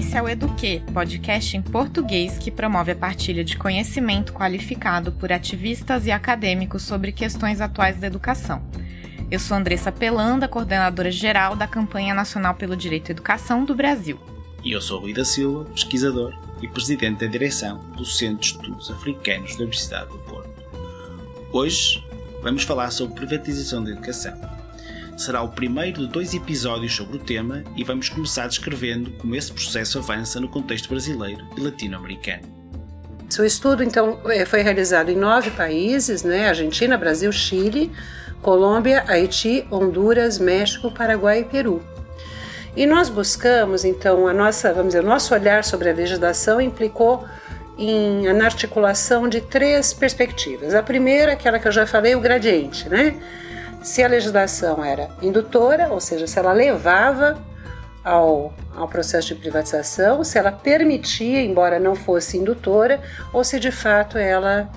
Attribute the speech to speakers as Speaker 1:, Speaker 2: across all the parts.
Speaker 1: Esse é o Eduque, podcast em português que promove a partilha de conhecimento qualificado por ativistas e acadêmicos sobre questões atuais da educação. Eu sou Andressa Pelanda, coordenadora geral da Campanha Nacional pelo Direito à Educação do Brasil.
Speaker 2: E eu sou Rui da Silva, pesquisador e presidente da direção do Centro de Estudos Africanos da Universidade do Porto. Hoje vamos falar sobre privatização da educação. Será o primeiro de dois episódios sobre o tema e vamos começar descrevendo como esse processo avança no contexto brasileiro e latino-americano.
Speaker 3: Seu estudo, então, é, foi realizado em nove países, né? Argentina, Brasil, Chile, Colômbia, Haiti, Honduras, México, Paraguai e Peru. E nós buscamos, então, a nossa, vamos dizer, o nosso olhar sobre a legislação implicou em, na articulação de três perspectivas. A primeira, aquela que eu já falei, o gradiente, né? Se a legislação era indutora, ou seja, se ela levava ao, ao processo de privatização, se ela permitia, embora não fosse indutora, ou se de fato ela,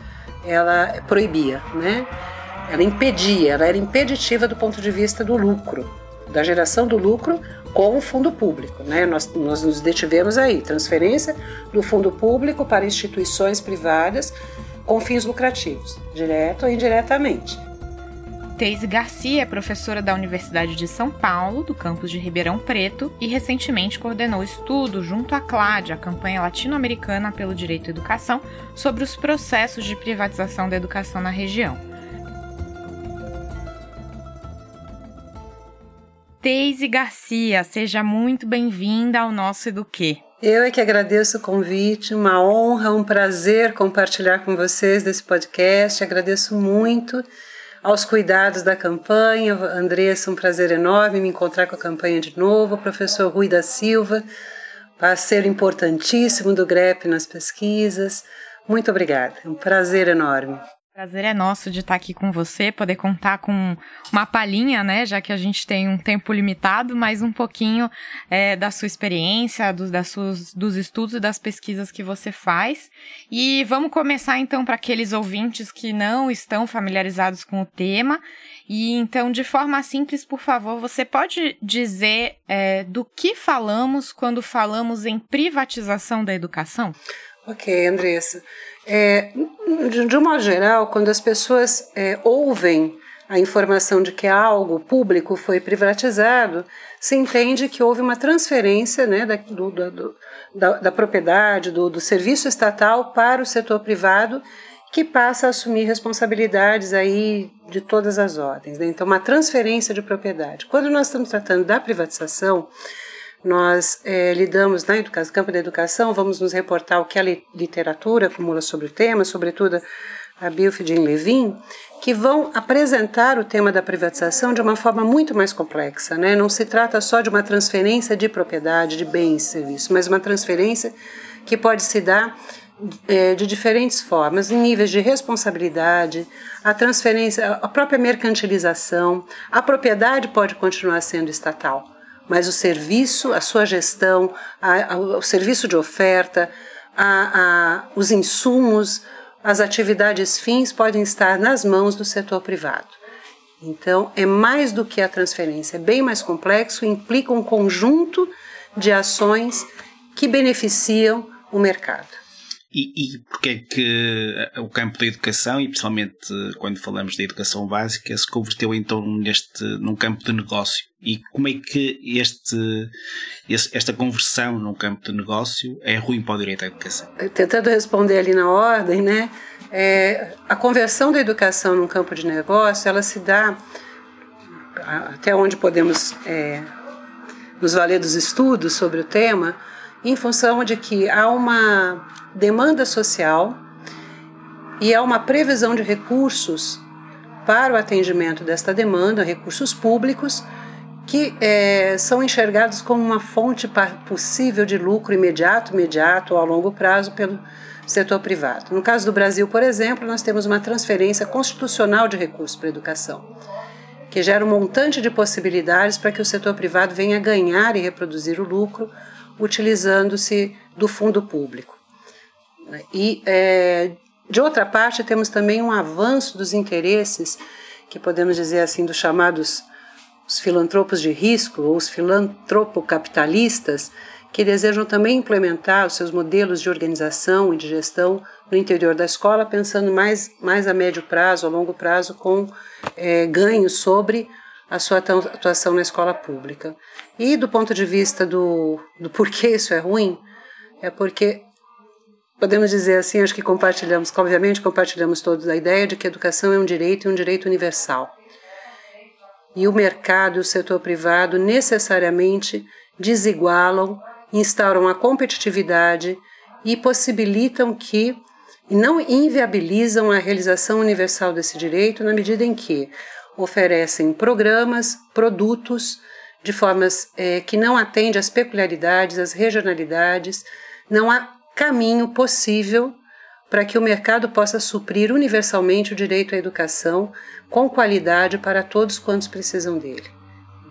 Speaker 3: ela proibia, né? Ela impedia, ela era impeditiva do ponto de vista do lucro, da geração do lucro com o fundo público. Né? Nós, nós nos detivemos aí, transferência do fundo público para instituições privadas com fins lucrativos, direto ou indiretamente.
Speaker 1: Teise Garcia é professora da Universidade de São Paulo, do campus de Ribeirão Preto, e recentemente coordenou estudo junto à CLAD, a campanha latino-americana pelo direito à educação, sobre os processos de privatização da educação na região. Teise Garcia, seja muito bem-vinda ao nosso Eduque.
Speaker 3: Eu é que agradeço o convite, uma honra, um prazer compartilhar com vocês desse podcast. Agradeço muito aos cuidados da campanha. Andressa, um prazer enorme me encontrar com a campanha de novo. O professor Rui da Silva, parceiro importantíssimo do GREP nas pesquisas. Muito obrigada, um prazer enorme.
Speaker 1: Prazer é nosso de estar aqui com você, poder contar com uma palhinha, né? Já que a gente tem um tempo limitado, mas um pouquinho é, da sua experiência, dos, das suas, dos estudos e das pesquisas que você faz. E vamos começar então para aqueles ouvintes que não estão familiarizados com o tema. E então, de forma simples, por favor, você pode dizer é, do que falamos quando falamos em privatização da educação?
Speaker 3: Ok, Andressa. É, de, um modo geral, quando as pessoas é, ouvem a informação de que algo público foi privatizado, se entende que houve uma transferência né, da, do, do, da, da, propriedade, do, do, serviço estatal para o setor privado, que passa a assumir responsabilidades aí de todas as ordens. Né? Então, uma transferência de propriedade. Quando nós estamos tratando da privatização, nós é, lidamos na educação, no campo da educação, vamos nos reportar o que a literatura acumula sobre o tema, sobretudo a Bilfid e Levin, que vão apresentar o tema da privatização de uma forma muito mais complexa. Né? Não se trata só de uma transferência de propriedade, de bens e serviços, mas uma transferência que pode se dar é, de diferentes formas, em níveis de responsabilidade, a transferência, a própria mercantilização, a propriedade pode continuar sendo estatal mas o serviço, a sua gestão, a, a, o serviço de oferta, a, os insumos, as atividades fins podem estar nas mãos do setor privado. Então, é mais do que a transferência, é bem mais complexo, implica um conjunto de ações que beneficiam o mercado.
Speaker 2: E, e porque é que o campo da educação, e principalmente quando falamos de educação básica, se converteu então neste, num campo de negócio? E como é que este, esta conversão num campo de negócio é ruim para o direito à educação?
Speaker 3: Tentando responder ali na ordem, né? É, a conversão da educação num campo de negócio, ela se dá até onde podemos é, nos valer dos estudos sobre o tema, em função de que há uma demanda social e há uma previsão de recursos para o atendimento desta demanda, recursos públicos, que é, são enxergados como uma fonte possível de lucro imediato, imediato ou a longo prazo pelo setor privado. No caso do Brasil, por exemplo, nós temos uma transferência constitucional de recursos para a educação, que gera um montante de possibilidades para que o setor privado venha ganhar e reproduzir o lucro utilizando-se do fundo público. E, é, de outra parte, temos também um avanço dos interesses, que podemos dizer assim, dos chamados os filantropos de risco, ou os filantropocapitalistas, que desejam também implementar os seus modelos de organização e de gestão no interior da escola, pensando mais, mais a médio prazo, a longo prazo, com é, ganhos sobre a sua atuação na escola pública. E do ponto de vista do, do porquê isso é ruim, é porque podemos dizer assim, acho que compartilhamos, obviamente compartilhamos todos a ideia de que a educação é um direito e um direito universal. E o mercado e o setor privado necessariamente desigualam, instauram a competitividade e possibilitam que e não inviabilizam a realização universal desse direito na medida em que oferecem programas, produtos de formas é, que não atendem às peculiaridades, às regionalidades, não há caminho possível para que o mercado possa suprir universalmente o direito à educação com qualidade para todos quantos precisam dele.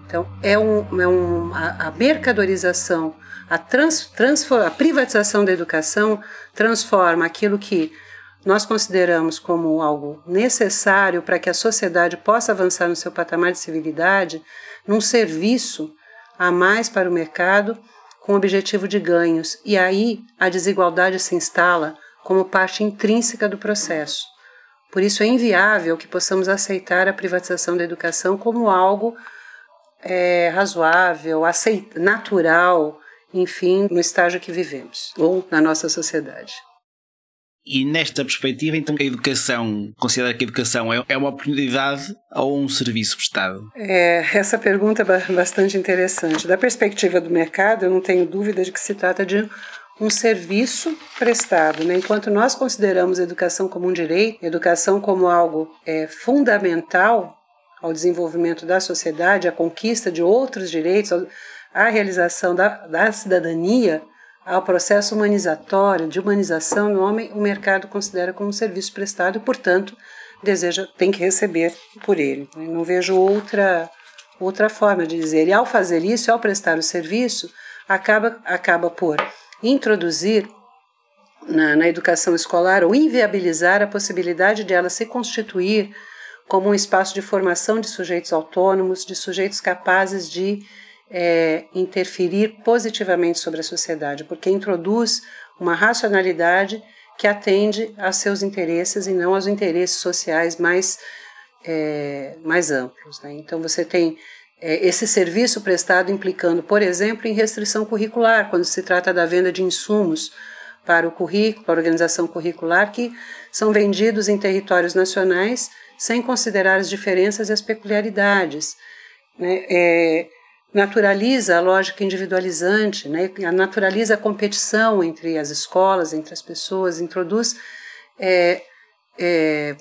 Speaker 3: Então, é, um, é um, a, a mercadorização, a, trans, a privatização da educação transforma aquilo que nós consideramos como algo necessário para que a sociedade possa avançar no seu patamar de civilidade num serviço a mais para o mercado com o objetivo de ganhos. E aí a desigualdade se instala como parte intrínseca do processo. Por isso é inviável que possamos aceitar a privatização da educação como algo é, razoável, aceit natural, enfim, no estágio que vivemos ou na nossa sociedade.
Speaker 2: E nesta perspectiva, então, a educação, considera que a educação é, é uma oportunidade ou um serviço prestado?
Speaker 3: É, essa pergunta é bastante interessante. Da perspectiva do mercado, eu não tenho dúvida de que se trata de um serviço prestado. Né? Enquanto nós consideramos a educação como um direito, educação como algo é, fundamental ao desenvolvimento da sociedade, à conquista de outros direitos, à realização da, da cidadania, ao processo humanizatório, de humanização do homem, o mercado considera como um serviço prestado e, portanto, deseja, tem que receber por ele. Né? Não vejo outra, outra forma de dizer. E ao fazer isso, ao prestar o serviço, acaba, acaba por introduzir na, na educação escolar ou inviabilizar a possibilidade de ela se constituir como um espaço de formação de sujeitos autônomos, de sujeitos capazes de é, interferir positivamente sobre a sociedade, porque introduz uma racionalidade que atende a seus interesses e não aos interesses sociais mais, é, mais amplos. Né? Então você tem é, esse serviço prestado implicando, por exemplo, em restrição curricular, quando se trata da venda de insumos para o currículo, para a organização curricular, que são vendidos em territórios nacionais sem considerar as diferenças e as peculiaridades. Né? É, naturaliza a lógica individualizante, né? naturaliza a competição entre as escolas, entre as pessoas, introduz é, é,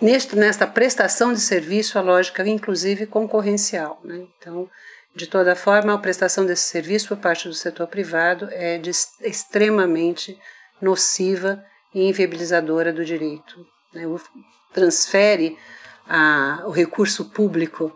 Speaker 3: neste, nesta prestação de serviço a lógica, inclusive, concorrencial. Né? Então, de toda forma, a prestação desse serviço por parte do setor privado é de, extremamente nociva e inviabilizadora do direito. Né? Transfere a, o recurso público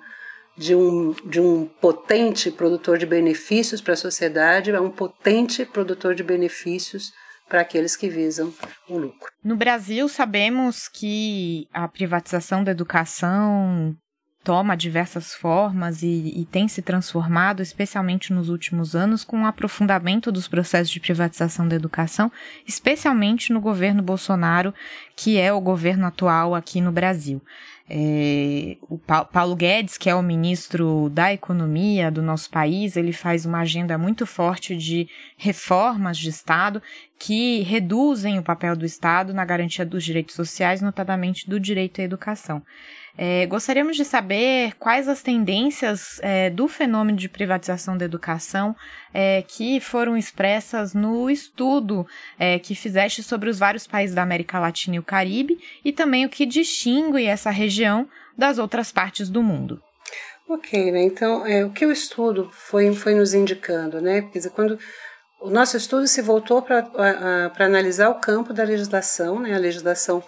Speaker 3: de um, de um potente produtor de benefícios para a sociedade a um potente produtor de benefícios para aqueles que visam o lucro.
Speaker 1: No Brasil, sabemos que a privatização da educação toma diversas formas e, e, tem se transformado, especialmente nos últimos anos, com o aprofundamento dos processos de privatização da educação, especialmente no governo Bolsonaro, que é o governo atual aqui no Brasil. É, o Paulo Guedes, que é o ministro da Economia do nosso país, ele faz uma agenda muito forte de reformas de Estado que reduzem o papel do Estado na garantia dos direitos sociais, notadamente do direito à educação. É, gostaríamos de saber quais as tendências é, do fenômeno de privatização da educação é, que foram expressas no estudo é, que fizeste sobre os vários países da América Latina e o Caribe e também o que distingue essa região das outras partes do mundo.
Speaker 3: Ok, né? Então, é, o que o estudo foi, foi nos indicando, né? Quer dizer, quando o nosso estudo se voltou para analisar o campo da legislação, né? A legislação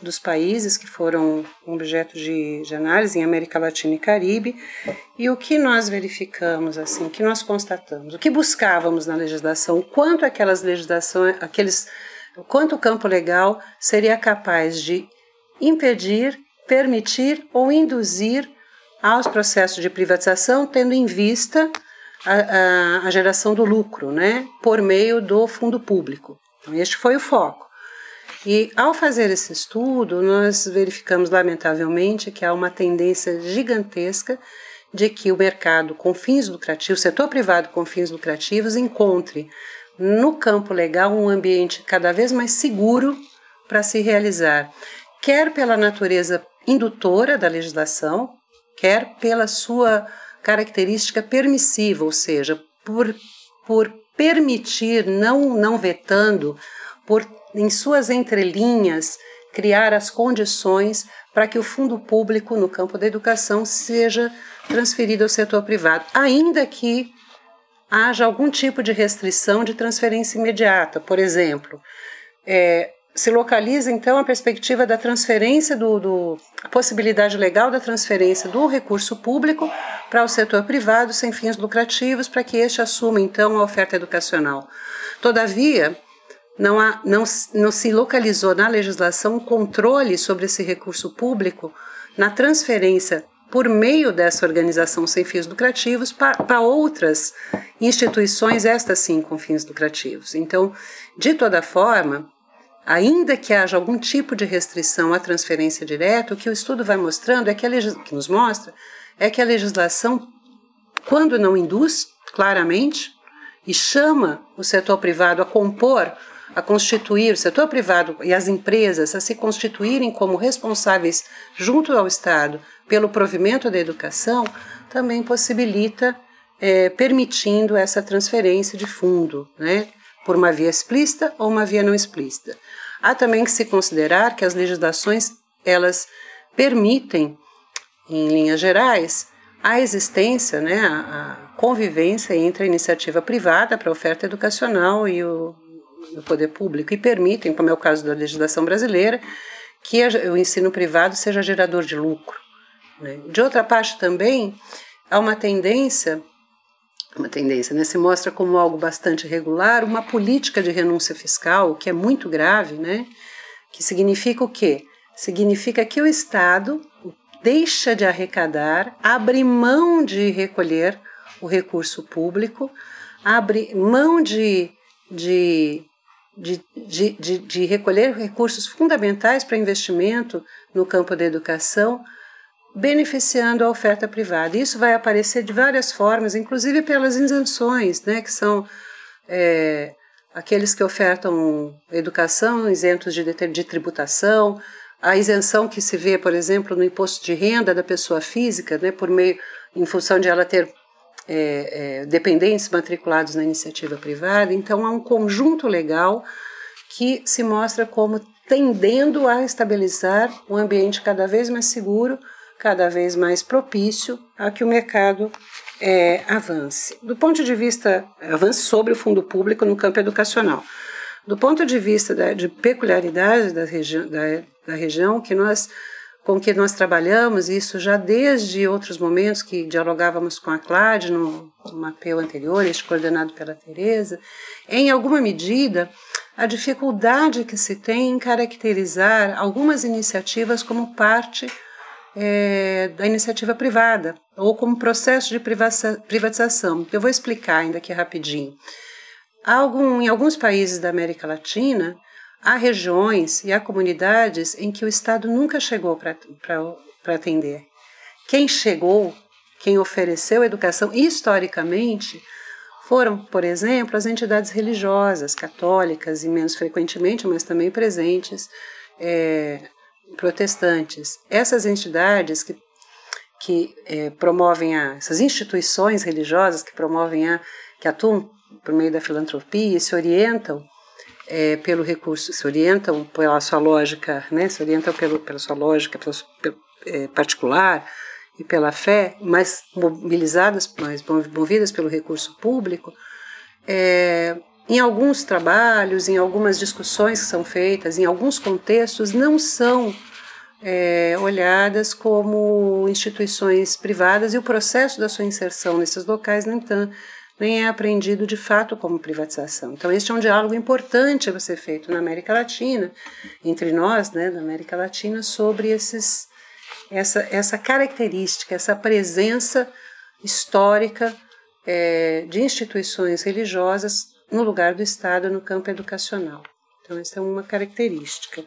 Speaker 3: dos países que foram objeto de, de, análise em América Latina e Caribe e o que nós verificamos assim, o que nós constatamos, o que buscávamos na legislação, quanto aquelas legislações, aqueles, quanto o campo legal seria capaz de impedir, permitir ou induzir aos processos de privatização, tendo em vista a, a, geração do lucro, né, por meio do fundo público. Então, este foi o foco. E ao fazer esse estudo, nós verificamos lamentavelmente que há uma tendência gigantesca de que o mercado com fins lucrativos, o setor privado com fins lucrativos, encontre no campo legal um ambiente cada vez mais seguro para se realizar, quer pela natureza indutora da legislação, quer pela sua característica permissiva, ou seja, por, por permitir, não, não vetando, por em suas entrelinhas criar as condições para que o fundo público no campo da educação seja transferido ao setor privado, ainda que haja algum tipo de restrição de transferência imediata. Por exemplo, é, se localiza então a perspectiva da transferência do, do, a possibilidade legal da transferência do recurso público para o setor privado sem fins lucrativos para que este assuma então a oferta educacional. Todavia, não, há, não, não se localizou na legislação controle sobre esse recurso público na transferência por meio dessa organização sem fins lucrativos para outras instituições, estas sim com fins lucrativos. Então, de toda forma, ainda que haja algum tipo de restrição à transferência direta, o que o estudo vai mostrando é que, a que nos mostra é que a legislação, quando não induz claramente e chama o setor privado a compor, a constituir o setor privado e as empresas a se constituírem como responsáveis junto ao Estado pelo provimento da educação, também possibilita é, permitindo essa transferência de fundo, né, por uma via explícita ou uma via não explícita. Há também que se considerar que as legislações elas permitem, em linhas gerais, a existência, né, a, a convivência entre a iniciativa privada para a oferta educacional e o, o poder público e permitem, como é o caso da legislação brasileira, que o ensino privado seja gerador de lucro. Né? De outra parte, também há uma tendência, uma tendência, né? se mostra como algo bastante regular, uma política de renúncia fiscal, que é muito grave, né? que significa o quê? Significa que o Estado deixa de arrecadar, abre mão de recolher o recurso público, abre mão de, de, de, de, de, de recolher recursos fundamentais para investimento no campo da educação beneficiando a oferta privada. Isso vai aparecer de várias formas, inclusive pelas isenções, né, que são é, aqueles que ofertam educação isentos de, de tributação, a isenção que se vê, por exemplo, no imposto de renda da pessoa física, né, por meio, em função de ela ter é, é, dependentes matriculados na iniciativa privada. Então, há um conjunto legal que se mostra como tendendo a estabilizar um ambiente cada vez mais seguro cada vez mais propício a que o mercado é, avance. Do ponto de vista, avance sobre o fundo público no campo educacional. Do ponto de vista da, de peculiaridade da, da, da região que nós com que nós trabalhamos, isso já desde outros momentos que dialogávamos com a CLAD no, no mapeio anterior, este coordenado pela Tereza, em alguma medida, a dificuldade que se tem em caracterizar algumas iniciativas como parte é, da iniciativa privada ou como processo de privatização. Eu vou explicar ainda aqui rapidinho. Algum, em alguns países da América Latina, há regiões e há comunidades em que o Estado nunca chegou para atender. Quem chegou, quem ofereceu educação historicamente, foram, por exemplo, as entidades religiosas, católicas e menos frequentemente, mas também presentes, é, protestantes. Essas entidades que, que é, promovem a, essas instituições religiosas que promovem a, que atuam por meio da filantropia e se orientam é, pelo recurso, se orientam pela sua lógica, né, se orientam pelo, pela sua lógica pelo, pelo, é, particular e pela fé, mas mobilizadas, mais movidas pelo recurso público, é, em alguns trabalhos, em algumas discussões que são feitas, em alguns contextos, não são é, olhadas como instituições privadas e o processo da sua inserção nesses locais nem, nem é apreendido de fato como privatização. Então, este é um diálogo importante a ser feito na América Latina, entre nós, né, na América Latina, sobre esses, essa, essa característica, essa presença histórica é, de instituições religiosas no lugar do Estado no campo educacional. Então, essa é uma característica.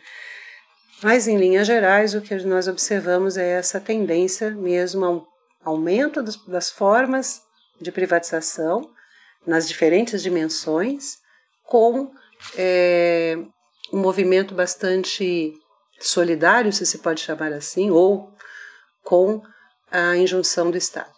Speaker 3: Mas, em linhas gerais, o que nós observamos é essa tendência mesmo ao aumento das, das formas de privatização nas diferentes dimensões, com é, um movimento bastante solidário, se se pode chamar assim, ou com a injunção do Estado.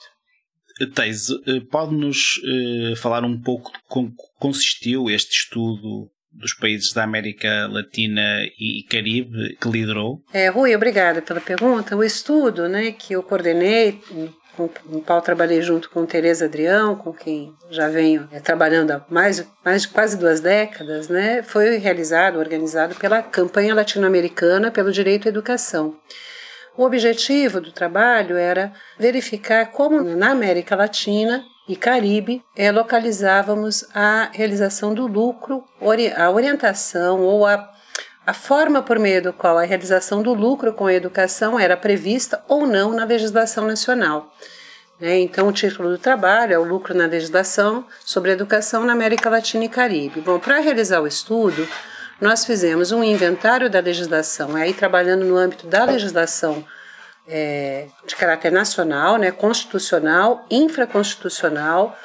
Speaker 2: Teis, eh, pode-nos uh, falar um pouco de como consistiu este estudo dos países da América Latina e Caribe que liderou?
Speaker 3: É, Rui, obrigada pela pergunta. O estudo né, que eu coordenei, com o qual trabalhei junto com Tereza Adrião, com quem já venho é, trabalhando há mais, mais de quase duas décadas, né, foi realizado, organizado pela Campanha Latino-Americana pelo Direito à Educação. O objetivo do trabalho era verificar como na América Latina e Caribe é, localizávamos a realização do lucro, a orientação ou a, a forma por meio do qual a realização do lucro com a educação era prevista ou não na legislação nacional. Né? Então, o título do trabalho é o lucro na legislação sobre educação na América Latina e Caribe. Bom, para realizar o estudo, nós fizemos um inventário da legislação, aí trabalhando no âmbito da legislação é, de caráter nacional, né, constitucional, infraconstitucional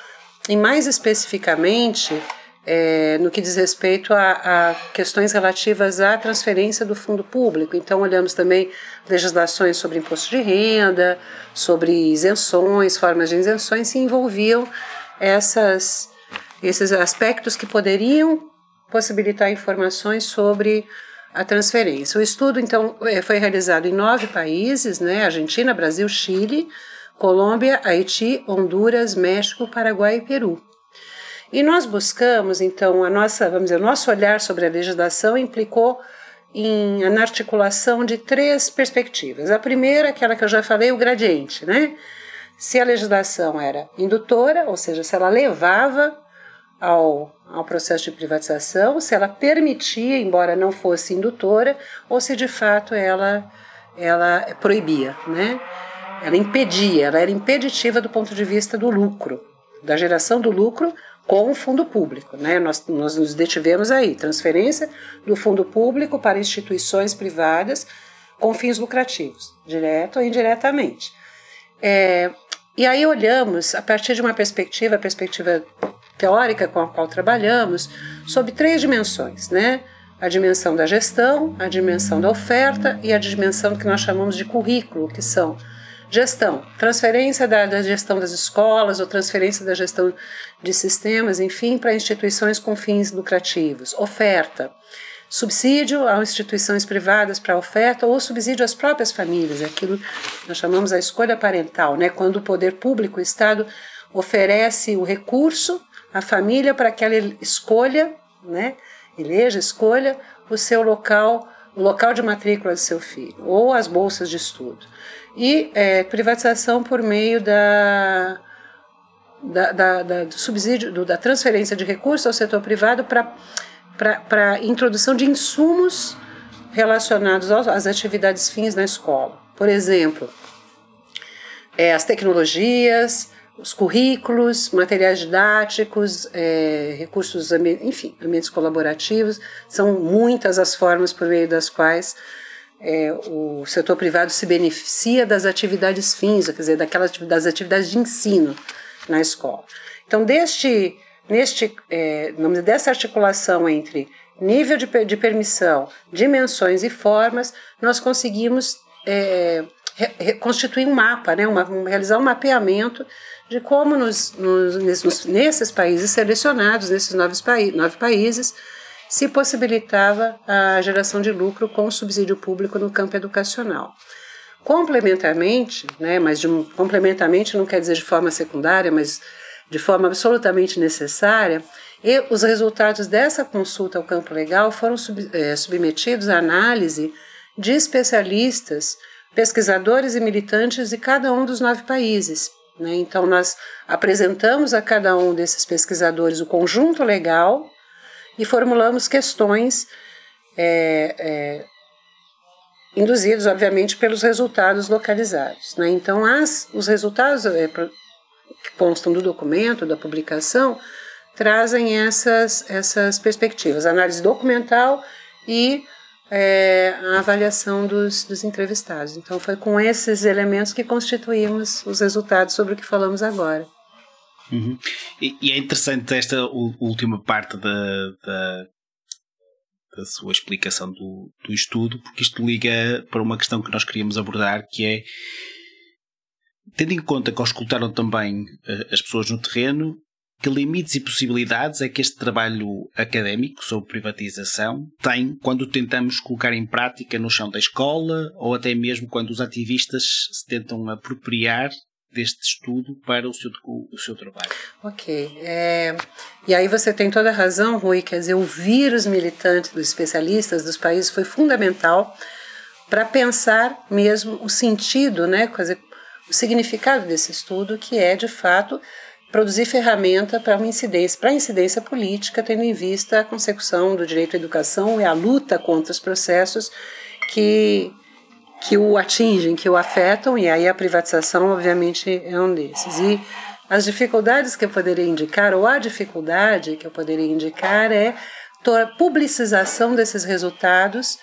Speaker 3: e mais especificamente é, no que diz respeito a, a, questões relativas à transferência do fundo público. Então, olhamos também legislações sobre imposto de renda, sobre isenções, formas de isenções, que envolviam essas, esses aspectos que poderiam possibilitar informações sobre a transferência. O estudo, então, é, foi realizado em nove países, né? Argentina, Brasil, Chile, Colômbia, Haiti, Honduras, México, Paraguai e Peru. E nós buscamos, então, a nossa, vamos dizer, o nosso olhar sobre a legislação implicou em, na articulação de três perspectivas. A primeira, aquela que eu já falei, o gradiente, né? Se a legislação era indutora, ou seja, se ela levava ao, ao processo de privatização, se ela permitia, embora não fosse indutora, ou se de fato ela, ela proibia, né? Ela impedia, ela era impeditiva do ponto de vista do lucro, da geração do lucro com o fundo público. Né? Nós, nós nos detivemos aí, transferência do fundo público para instituições privadas com fins lucrativos, direto ou indiretamente. É, e aí olhamos, a partir de uma perspectiva, a perspectiva teórica com a qual trabalhamos, sobre três dimensões, né? A dimensão da gestão, a dimensão da oferta e a dimensão que nós chamamos de currículo, que são gestão, transferência da, da gestão das escolas ou transferência da gestão de sistemas, enfim, para instituições com fins lucrativos. Oferta, subsídio a instituições privadas para oferta ou subsídio às próprias famílias, aquilo que nós chamamos a escolha parental, né? quando o poder público, o Estado, oferece o recurso a família para que ela escolha, né, eleja, escolha o seu local, o local de matrícula do seu filho, ou as bolsas de estudo. E é, privatização por meio da, da, da, da do subsídio, do, da transferência de recursos ao setor privado para introdução de insumos relacionados às atividades fins na escola. Por exemplo, é, as tecnologias, os currículos, materiais didáticos, é, recursos, enfim, ambientes colaborativos, são muitas as formas por meio das quais é, o setor privado se beneficia das atividades fins, quer dizer, daquelas das atividades de ensino na escola. Então, deste, neste, é, dessa articulação entre nível de, de permissão, dimensões e formas, nós conseguimos é, constituir um mapa, né, uma, realizar um mapeamento de como nos, nos, nesses, nesses países selecionados, nesses nove, nove países, se possibilitava a geração de lucro com subsídio público no campo educacional. Complementarmente, né, mas de, complementarmente não quer dizer de forma secundária, mas de forma absolutamente necessária, e os resultados dessa consulta ao campo legal foram sub, é, submetidos à análise de especialistas, pesquisadores e militantes de cada um dos nove países, né? Então, nós apresentamos a cada um desses pesquisadores o conjunto legal e formulamos questões é, é, obviamente, pelos resultados localizados. Né? Então, as, os resultados é, que constam do documento, da publicação, trazem essas, essas perspectivas, análise documental e é, a avaliação dos, dos entrevistados. Então, foi com esses elementos que constituímos os resultados sobre o que falamos agora.
Speaker 2: Uhum. E, e, é interessante esta última parte da, da, da sua explicação do, do, estudo, porque isto liga para uma questão que nós queríamos abordar, que é tendo em conta que auscultaram também eh, as pessoas no terreno, que limites e possibilidades é que este trabalho académico sobre privatização tem quando tentamos colocar em prática no chão da escola ou até mesmo quando os ativistas se tentam apropriar deste estudo para o seu, o seu trabalho.
Speaker 3: Ok. É, e aí você tem toda a razão, Rui, quer dizer, ouvir os militantes, os especialistas dos países foi fundamental para pensar mesmo o sentido, né, quer dizer, o significado desse estudo, que é, de fato, produzir ferramenta para uma incidência, para incidência política, tendo em vista a consecução do direito à educação e a luta contra os processos que que o atingem, que o afetam, e aí a privatização, obviamente, é um desses. E as dificuldades que eu poderia indicar, ou a dificuldade que eu poderia indicar, é a publicização desses resultados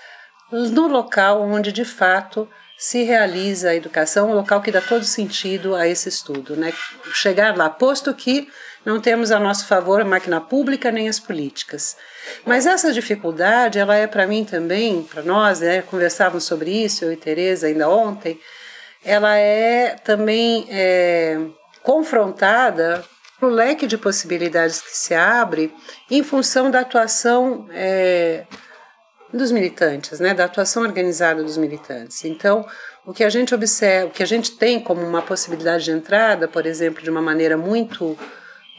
Speaker 3: no local onde de fato se realiza a educação, um local que dá todo sentido a esse estudo, né? Chegar lá, posto que não temos a nosso favor a máquina pública nem as políticas. Mas essa dificuldade, ela é para mim também, para nós, né? Conversávamos sobre isso, eu e Tereza ainda ontem, ela é também é, confrontada pelo leque de possibilidades que se abre em função da atuação é, dos militantes, né, da atuação organizada dos militantes. Então, o que a gente observa, o que a gente tem como uma possibilidade de entrada, por exemplo, de uma maneira muito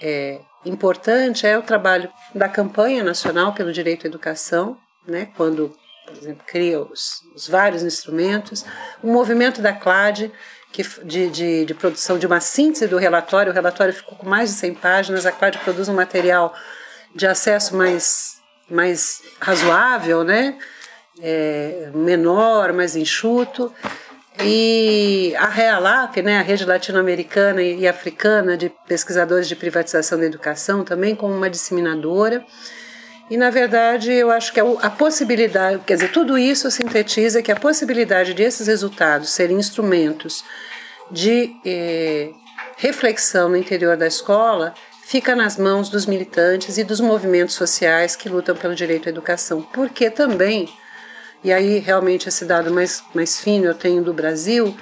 Speaker 3: é, importante, é o trabalho da campanha nacional pelo direito à educação, né, quando, por exemplo, cria os, os vários instrumentos, o movimento da CLAD, que, de, de, de, produção de uma síntese do relatório, o relatório ficou com mais de 100 páginas, a CLAD produz um material de acesso mais mais razoável, né? É, menor, mais enxuto. E a REALAP, né, a Rede Latino-Americana e Africana de Pesquisadores de Privatização da Educação, também como uma disseminadora. E, na verdade, eu acho que a, possibilidade, quer dizer, tudo isso sintetiza que a possibilidade de esses resultados serem instrumentos de eh, reflexão no interior da escola fica nas mãos dos militantes e dos movimentos sociais que lutam pelo direito à educação. Porque também, e aí realmente esse dado mais, mais fino eu tenho do Brasil,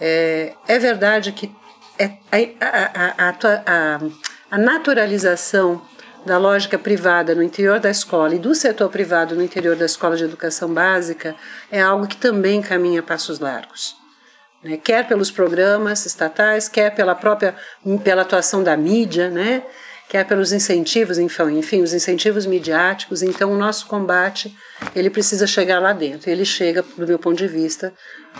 Speaker 3: é, é verdade que é, a, a, a, a naturalização da lógica privada no interior da escola e do setor privado no interior da escola de educação básica é algo que também caminha passos largos né? quer pelos programas estatais, quer pela própria pela atuação da mídia, né? quer pelos incentivos, enfim, os incentivos midiáticos. Então, o nosso combate ele precisa chegar lá dentro. Ele chega, do meu ponto de vista,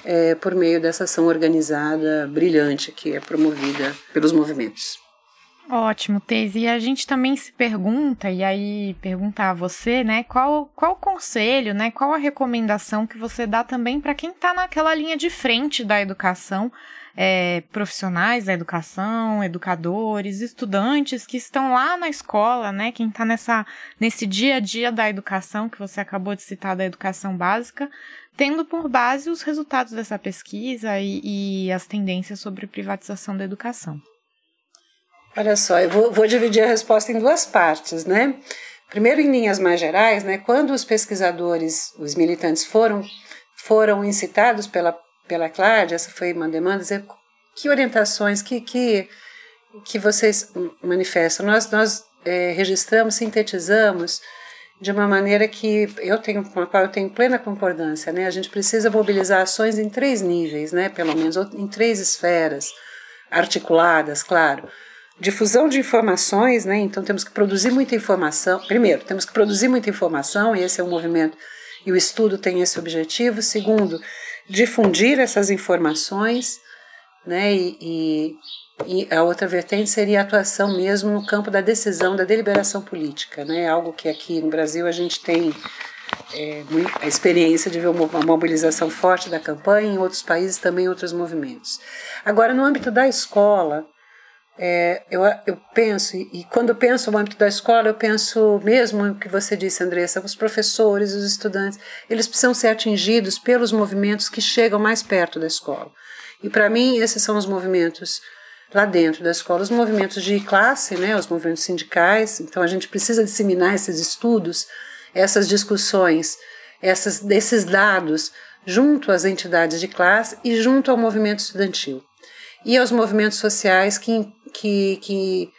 Speaker 3: é, por meio dessa ação organizada, brilhante, que é promovida pelos movimentos.
Speaker 1: Ótimo, Teise. E a gente também se pergunta, e aí perguntar a você, né, qual, qual conselho, né, qual a recomendação que você dá também para quem está naquela linha de frente da educação, é, profissionais da educação, educadores, estudantes que estão lá na escola, né, quem está nesse dia a dia da educação, que você acabou de citar, da educação básica, tendo por base os resultados dessa pesquisa e, e as tendências sobre privatização da educação.
Speaker 3: Olha só, eu vou, vou, dividir a resposta em duas partes, né? Primeiro, em linhas mais gerais, né, quando os pesquisadores, os militantes foram, foram incitados pela, pela CLAD, essa foi uma demanda, dizer que orientações, que, que, que vocês manifestam. Nós, nós é, registramos, sintetizamos de uma maneira que eu tenho, com a qual eu tenho plena concordância. Né? A gente precisa mobilizar ações em três níveis, né? pelo menos, em três esferas articuladas, claro difusão de informações, né? Então temos que produzir muita informação. Primeiro, temos que produzir muita informação, e esse é um movimento e o estudo tem esse objetivo. Segundo, difundir essas informações, né? E, e, e, a outra vertente seria a atuação mesmo no campo da decisão, da deliberação política, né? Algo que aqui no Brasil a gente tem é, a experiência de ver uma mobilização forte da campanha, em outros países também outros movimentos. Agora, no âmbito da escola, é, eu, eu penso, e quando penso no âmbito da escola, eu penso mesmo o que você disse, Andressa, os professores, os estudantes, eles precisam ser atingidos pelos movimentos que chegam mais perto da escola. E para mim, esses são os movimentos lá dentro da escola, os movimentos de classe, né, os movimentos sindicais. Então a gente precisa disseminar esses estudos, essas discussões, essas, esses dados junto às entidades de classe e junto ao movimento estudantil e aos movimentos sociais que, que, que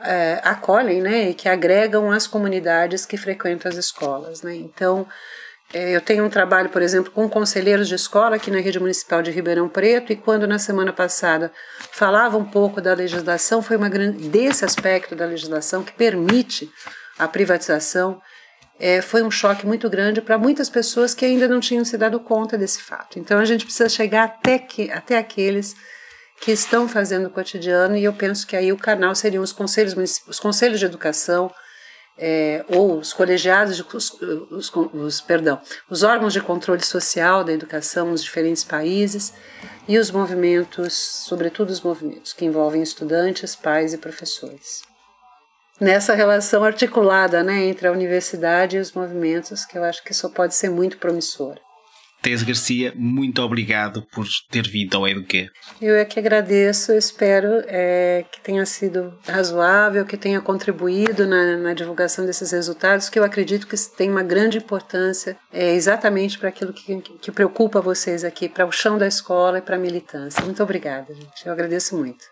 Speaker 3: é, acolhem né, e que agregam as comunidades que frequentam as escolas. Né? Então, é, eu tenho um trabalho, por exemplo, com conselheiros de escola aqui na rede municipal de Ribeirão Preto, e quando na semana passada falava um pouco da legislação, foi uma grande, desse aspecto da legislação que permite a privatização, é, foi um choque muito grande para muitas pessoas que ainda não tinham se dado conta desse fato. Então a gente precisa chegar até, que, até aqueles que estão fazendo o cotidiano, e eu penso que aí o canal seriam os conselhos, os conselhos de educação, é, ou os colegiados, de, os, os, os, perdão, os órgãos de controle social da educação nos diferentes países e os movimentos, sobretudo os movimentos que envolvem estudantes, pais e professores. Nessa relação articulada né, entre a universidade e os movimentos, que eu acho que isso pode ser muito promissora.
Speaker 2: Tese Garcia, muito obrigado por ter vindo ao Eduque.
Speaker 3: Eu é que agradeço, espero é, que tenha sido razoável, que tenha contribuído na, na, divulgação desses resultados, que eu acredito que tem uma grande importância é, exatamente para aquilo que, que preocupa vocês aqui, para o chão da escola e para a militância. Muito obrigada, gente. Eu agradeço muito.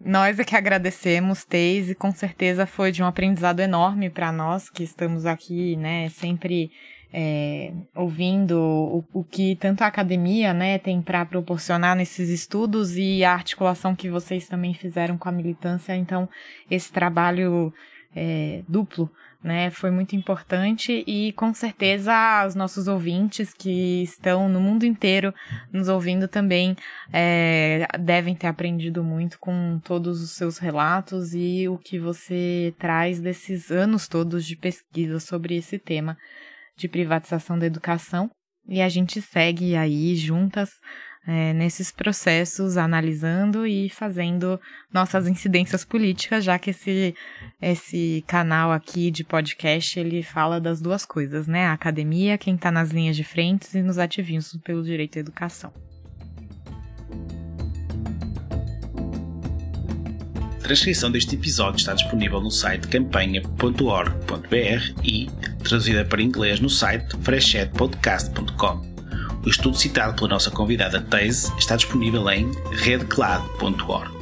Speaker 1: Nós é que agradecemos, Teis, e com certeza foi de um aprendizado enorme para nós que estamos aqui, né, sempre é, ouvindo o, o, que tanto a academia né, tem para proporcionar nesses estudos e a articulação que vocês também fizeram com a militância. Então, esse trabalho é, duplo né, foi muito importante e com certeza os nossos ouvintes que estão no mundo inteiro nos ouvindo também é, devem ter aprendido muito com todos os seus relatos e o que você traz desses anos todos de pesquisa sobre esse tema de privatização da educação e a gente segue aí juntas é, nesses processos, analisando e fazendo nossas incidências políticas, já que esse, esse canal aqui de podcast ele fala das duas coisas, né? A academia, quem está nas linhas de frente e nos ativismos pelo direito à educação.
Speaker 2: Transcrição deste episódio está disponível no site campanha.org.br e traduzida para inglês no site freshedpodcast.com. O estudo citado pela nossa convidada Teise está disponível em redclad.org.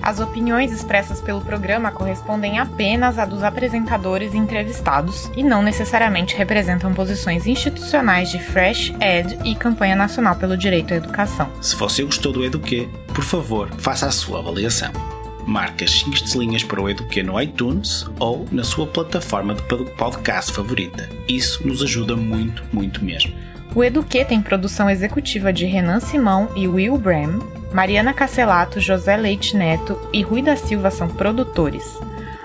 Speaker 1: As opiniões expressas pelo programa correspondem apenas a dos apresentadores e entrevistados e não necessariamente representam posições institucionais de Fresh Ed e Campanha Nacional pelo Direito à Educação.
Speaker 2: Se você gostou do Eduque, por favor, faça a sua avaliação marque as 5 estrelinhas para o Eduque no iTunes ou na sua plataforma de podcast favorita. Isso nos ajuda muito, muito mesmo.
Speaker 1: O Eduque tem produção executiva de Renan Simão e Will Bram, Mariana Cacelato, José Leite Neto e Rui da Silva são produtores.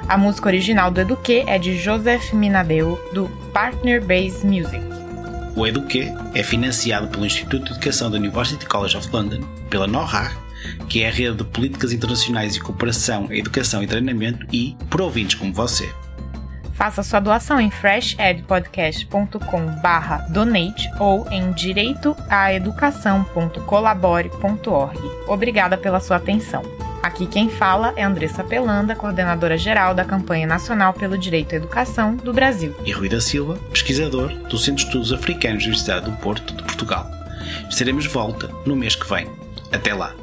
Speaker 1: A música original do Eduque é de Joseph Minadeu, do Partner Base Music.
Speaker 2: O Eduque é financiado pelo Instituto de Educação da University College of London, pela NORAG que é a rede de políticas internacionais e cooperação, educação e treinamento, e por ouvintes como você.
Speaker 1: Faça sua doação em freshedpodcast.com/donate ou em direitoaeducação.colabore.org. Obrigada pela sua atenção. Aqui quem fala é Andressa Pelanda, coordenadora geral da Campanha Nacional pelo Direito à Educação do Brasil.
Speaker 2: E Rui da Silva, pesquisador do Centro de Estudos Africanos da Universidade do Porto de Portugal. Estaremos de volta no mês que vem. Até lá!